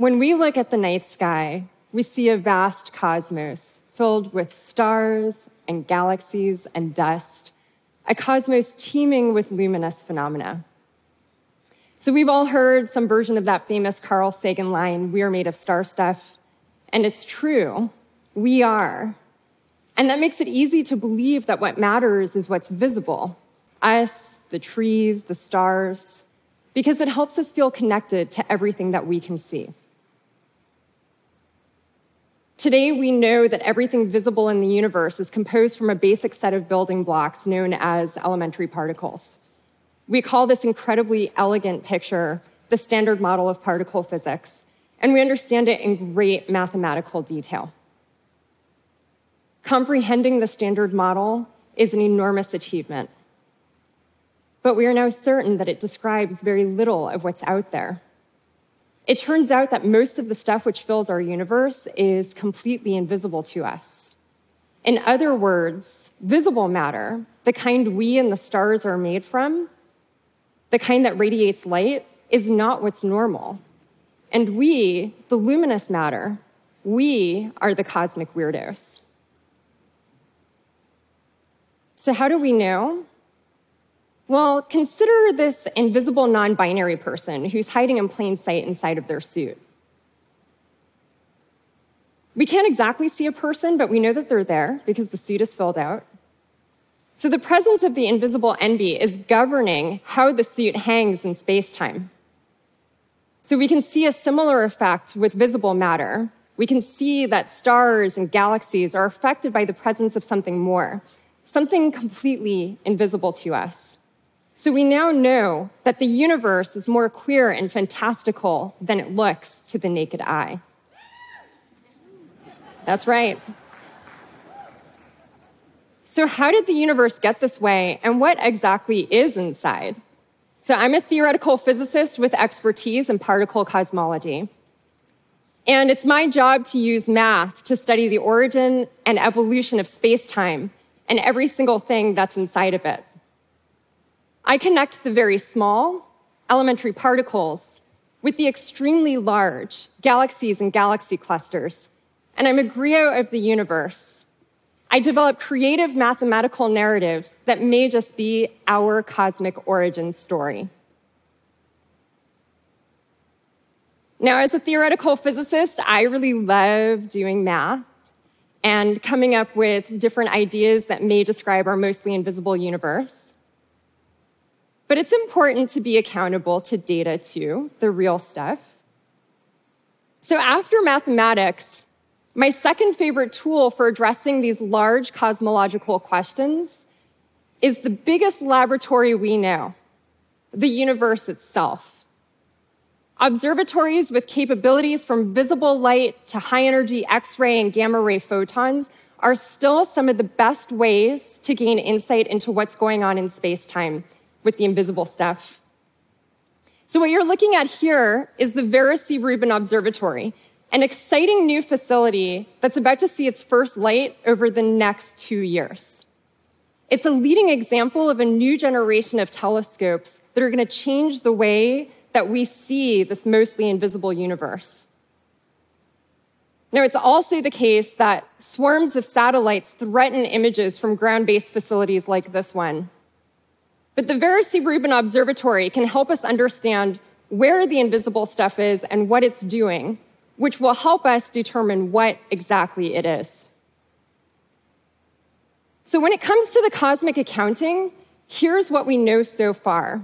When we look at the night sky, we see a vast cosmos filled with stars and galaxies and dust, a cosmos teeming with luminous phenomena. So, we've all heard some version of that famous Carl Sagan line, We are made of star stuff. And it's true, we are. And that makes it easy to believe that what matters is what's visible us, the trees, the stars, because it helps us feel connected to everything that we can see. Today, we know that everything visible in the universe is composed from a basic set of building blocks known as elementary particles. We call this incredibly elegant picture the standard model of particle physics, and we understand it in great mathematical detail. Comprehending the standard model is an enormous achievement. But we are now certain that it describes very little of what's out there. It turns out that most of the stuff which fills our universe is completely invisible to us. In other words, visible matter, the kind we and the stars are made from, the kind that radiates light, is not what's normal. And we, the luminous matter, we are the cosmic weirdos. So, how do we know? Well, consider this invisible non binary person who's hiding in plain sight inside of their suit. We can't exactly see a person, but we know that they're there because the suit is filled out. So the presence of the invisible enby is governing how the suit hangs in space time. So we can see a similar effect with visible matter. We can see that stars and galaxies are affected by the presence of something more, something completely invisible to us. So we now know that the universe is more queer and fantastical than it looks to the naked eye. That's right. So, how did the universe get this way, and what exactly is inside? So, I'm a theoretical physicist with expertise in particle cosmology. And it's my job to use math to study the origin and evolution of space time and every single thing that's inside of it. I connect the very small, elementary particles, with the extremely large galaxies and galaxy clusters. And I'm a griot of the universe I develop creative mathematical narratives that may just be our cosmic origin story. Now, as a theoretical physicist, I really love doing math and coming up with different ideas that may describe our mostly invisible universe. But it's important to be accountable to data too, the real stuff. So after mathematics, my second favorite tool for addressing these large cosmological questions is the biggest laboratory we know, the universe itself. Observatories with capabilities from visible light to high energy X ray and gamma ray photons are still some of the best ways to gain insight into what's going on in space time with the invisible stuff. So, what you're looking at here is the C. Rubin Observatory an exciting new facility that's about to see its first light over the next two years. It's a leading example of a new generation of telescopes that are going to change the way that we see this mostly invisible universe. Now, it's also the case that swarms of satellites threaten images from ground based facilities like this one. But the C. Rubin Observatory can help us understand where the invisible stuff is and what it's doing which will help us determine what exactly it is. So, when it comes to the cosmic accounting, here's what we know so far.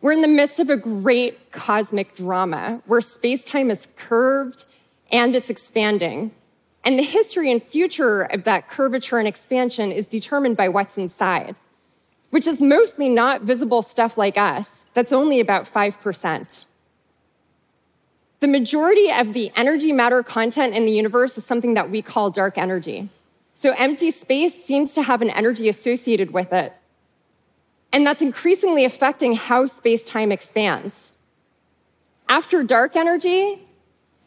We're in the midst of a great cosmic drama where space time is curved and it's expanding. And the history and future of that curvature and expansion is determined by what's inside, which is mostly not visible stuff like us. That's only about 5%. The majority of the energy matter content in the universe is something that we call dark energy. So empty space seems to have an energy associated with it. And that's increasingly affecting how space time expands. After dark energy,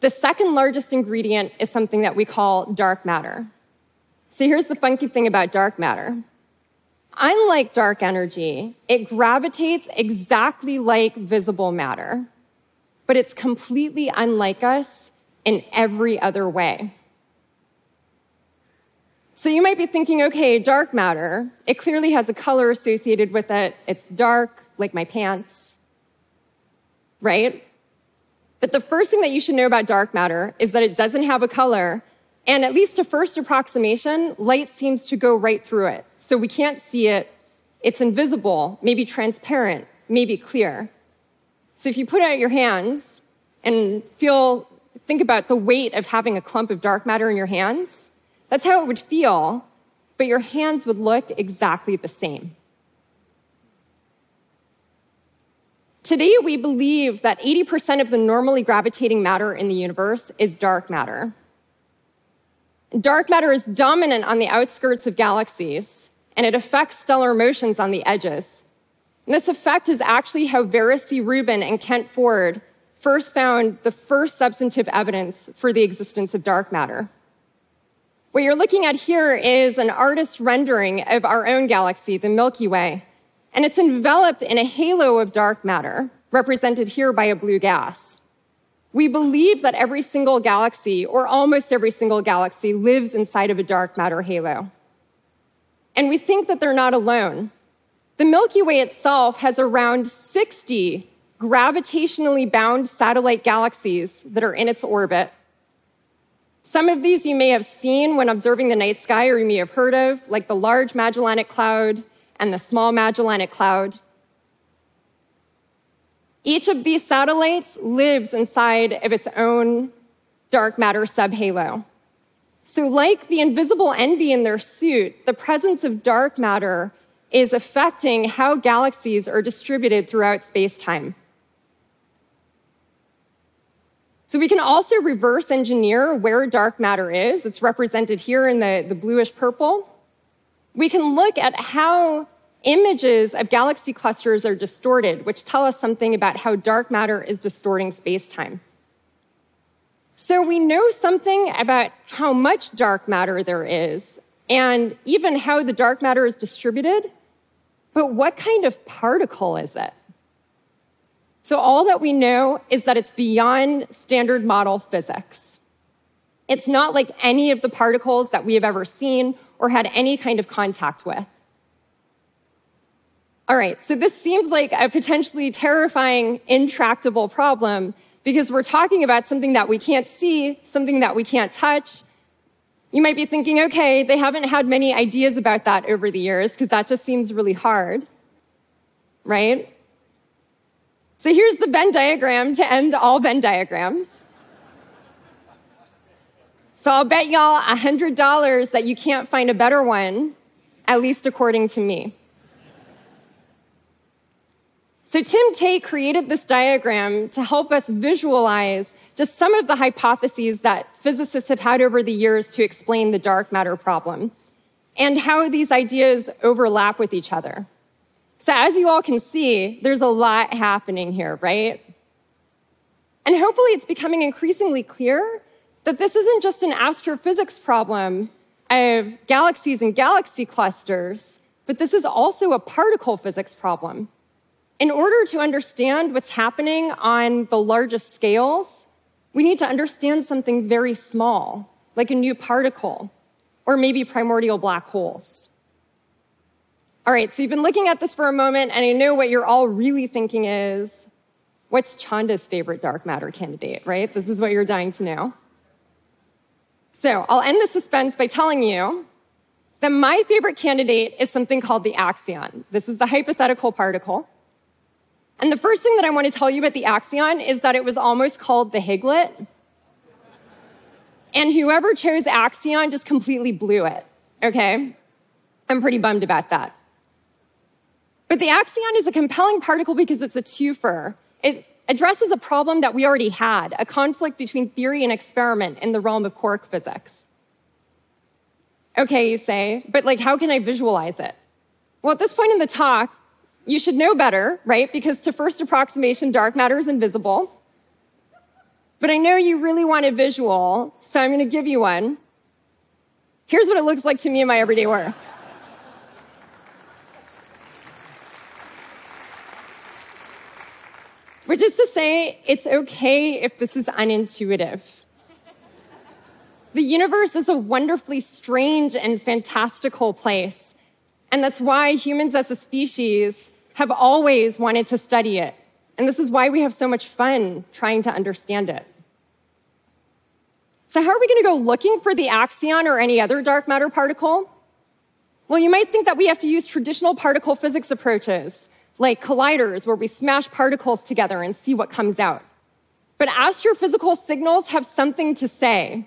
the second largest ingredient is something that we call dark matter. So here's the funky thing about dark matter. Unlike dark energy, it gravitates exactly like visible matter. but it's completely unlike us in every other way. So you might be thinking, okay, dark matter, it clearly has a color associated with it. It's dark, like my pants, right? But the first thing that you should know about dark matter is that it doesn't have a color. And at least a first approximation, light seems to go right through it. So we can't see it. It's invisible, maybe transparent, maybe clear. So if you put out your hands and feel, think about the weight of having a clump of dark matter in your hands, that's how it would feel, but your hands would look exactly the same. Today, we believe that 80% of the normally gravitating matter in the universe is dark matter. Dark matter is dominant on the outskirts of galaxies, and it affects stellar motions on the edges. And this effect is actually how Vera C. Rubin and Kent Ford first found the first substantive evidence for the existence of dark matter. What you're looking at here is an artist's rendering of our own galaxy, the Milky Way, and it's enveloped in a halo of dark matter, represented here by a blue gas. We believe that every single galaxy, or almost every single galaxy, lives inside of a dark matter halo. And we think that they're not alone. The Milky Way itself has around 60 gravitationally bound satellite galaxies that are in its orbit some of these you may have seen when observing the night sky or you may have heard of, like the Large Magellanic Cloud and the Small Magellanic Cloud. Each of these satellites lives inside of its own dark matter subhalo. So, like the invisible enby in their suit, the presence of dark matter is affecting how galaxies are distributed throughout space time. So we can also reverse engineer where dark matter is. It's represented here in the, the bluish purple. We can look at how images of galaxy clusters are distorted, which tell us something about how dark matter is distorting spacetime. So we know something about how much dark matter there is and even how the dark matter is distributed, but what kind of particle is it? So all that we know is that it's beyond standard model physics. It's not like any of the particles that we have ever seen or had any kind of contact with. All right, so this seems like a potentially terrifying, intractable problem because we're talking about something that we can't see, something that we can't touch. You might be thinking, okay, they haven't had many ideas about that over the years because that just seems really hard, right? So here's the Venn diagram to end all Venn diagrams. So I'll bet y'all $100 that you can't find a better one, at least according to me. So Tim Tait created this diagram to help us visualize just some of the hypotheses that physicists have had over the years to explain the dark matter problem and how these ideas overlap with each other. So, as you all can see, there's a lot happening here, right? And hopefully, it's becoming increasingly clear that this isn't just an astrophysics problem of galaxies and galaxy clusters, but this is also a particle physics problem. In order to understand what's happening on the largest scales, we need to understand something very small, like a new particle, or maybe primordial black holes. All right, so you've been looking at this for a moment, and I know what you're all really thinking is what's Chanda's favorite dark matter candidate, right? This is what you're dying to know. So I'll end the suspense by telling you that my favorite candidate is something called the axion. This is the hypothetical particle. And the first thing that I want to tell you about the axion is that it was almost called the Higglet. And whoever chose axion just completely blew it, okay? I'm pretty bummed about that. But the axion is a compelling particle because it's a twofer. It addresses a problem that we already had a conflict between theory and experiment in the realm of quark physics. Okay, you say, but like, how can I visualize it? Well, at this point in the talk, you should know better, right? Because to first approximation, dark matter is invisible. But I know you really want a visual, so I'm going to give you one. Here's what it looks like to me in my everyday work. which is to say, it's okay if this is unintuitive. The universe is a wonderfully strange and fantastical place. And that's why humans as a species have always wanted to study it. And this is why we have so much fun trying to understand it. So, how are we going to go looking for the axion or any other dark matter particle? Well, you might think that we have to use traditional particle physics approaches, like colliders, where we smash particles together and see what comes out. But astrophysical signals have something to say.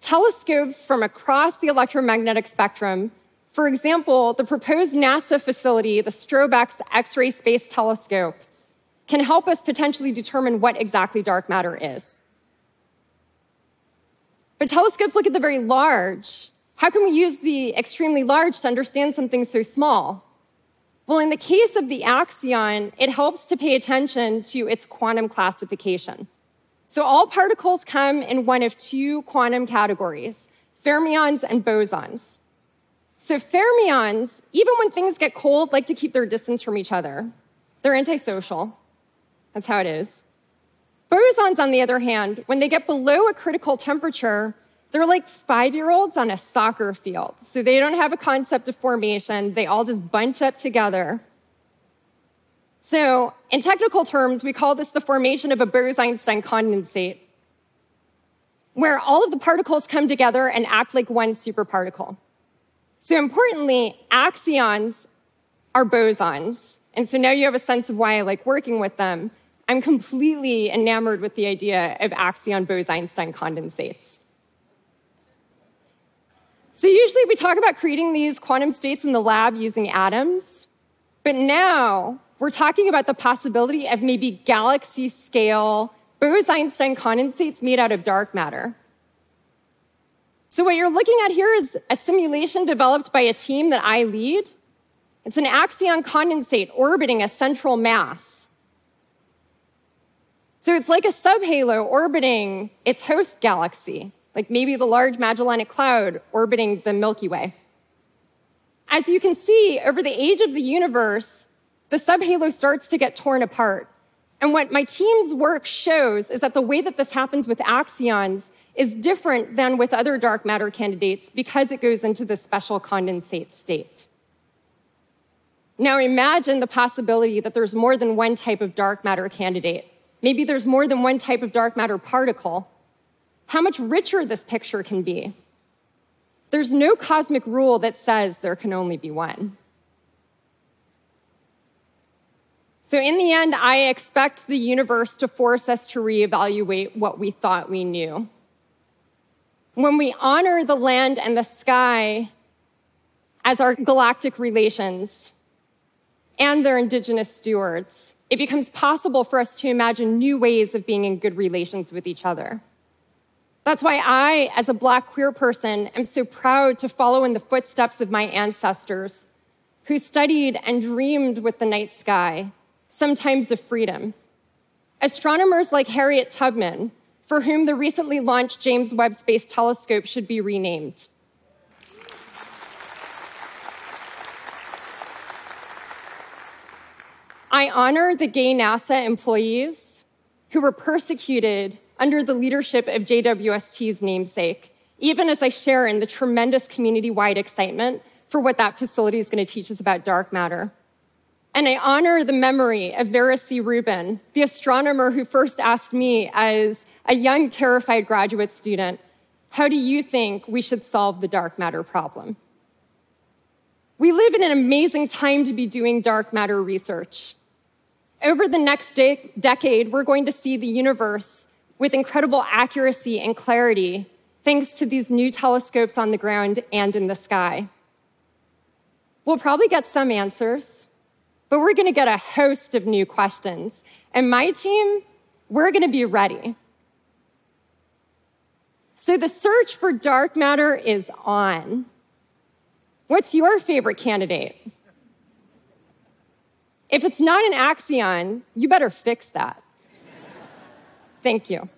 Telescopes from across the electromagnetic spectrum, for example, the proposed NASA facility, the STROBE-X X ray Space Telescope, can help us potentially determine what exactly dark matter is. But telescopes look at the very large. How can we use the extremely large to understand something so small? Well, in the case of the axion, it helps to pay attention to its quantum classification. So all particles come in one of two quantum categories fermions and bosons. So fermions, even when things get cold, like to keep their distance from each other. They're antisocial. That's how it is. Bosons, on the other hand, when they get below a critical temperature, they're like five year olds on a soccer field. So they don't have a concept of formation. They all just bunch up together. So, in technical terms, we call this the formation of a Bose Einstein condensate, where all of the particles come together and act like one superparticle. So, importantly, axions are bosons. And so now you have a sense of why I like working with them. I'm completely enamored with the idea of axion Bose-Einstein condensates. So usually we talk about creating these quantum states in the lab using atoms, but now we're talking about the possibility of maybe galaxy scale Bose-Einstein condensates made out of dark matter. So what you're looking at here is a simulation developed by a team that I lead. It's an axion condensate orbiting a central mass. So it's like a subhalo orbiting its host galaxy, like maybe the Large Magellanic Cloud orbiting the Milky Way. As you can see, over the age of the universe, the subhalo starts to get torn apart. And what my team's work shows is that the way that this happens with axions is different than with other dark matter candidates because it goes into the special condensate state. Now imagine the possibility that there's more than one type of dark matter candidate. Maybe there's more than one type of dark matter particle. How much richer this picture can be. There's no cosmic rule that says there can only be one. So, in the end, I expect the universe to force us to reevaluate what we thought we knew. When we honor the land and the sky as our galactic relations and their indigenous stewards, it becomes possible for us to imagine new ways of being in good relations with each other. That's why I, as a Black queer person, am so proud to follow in the footsteps of my ancestors who studied and dreamed with the night sky, sometimes of freedom. Astronomers like Harriet Tubman, for whom the recently launched James Webb Space Telescope should be renamed. I honor the gay NASA employees who were persecuted under the leadership of JWST's namesake, even as I share in the tremendous community wide excitement for what that facility is going to teach us about dark matter. And I honor the memory of Vera C. Rubin, the astronomer who first asked me as a young, terrified graduate student, How do you think we should solve the dark matter problem? We live in an amazing time to be doing dark matter research. Over the next de- decade, we're going to see the universe with incredible accuracy and clarity thanks to these new telescopes on the ground and in the sky. We'll probably get some answers, but we're going to get a host of new questions. And my team, we're going to be ready. So the search for dark matter is on. What's your favorite candidate? If it's not an axion, you better fix that. Thank you.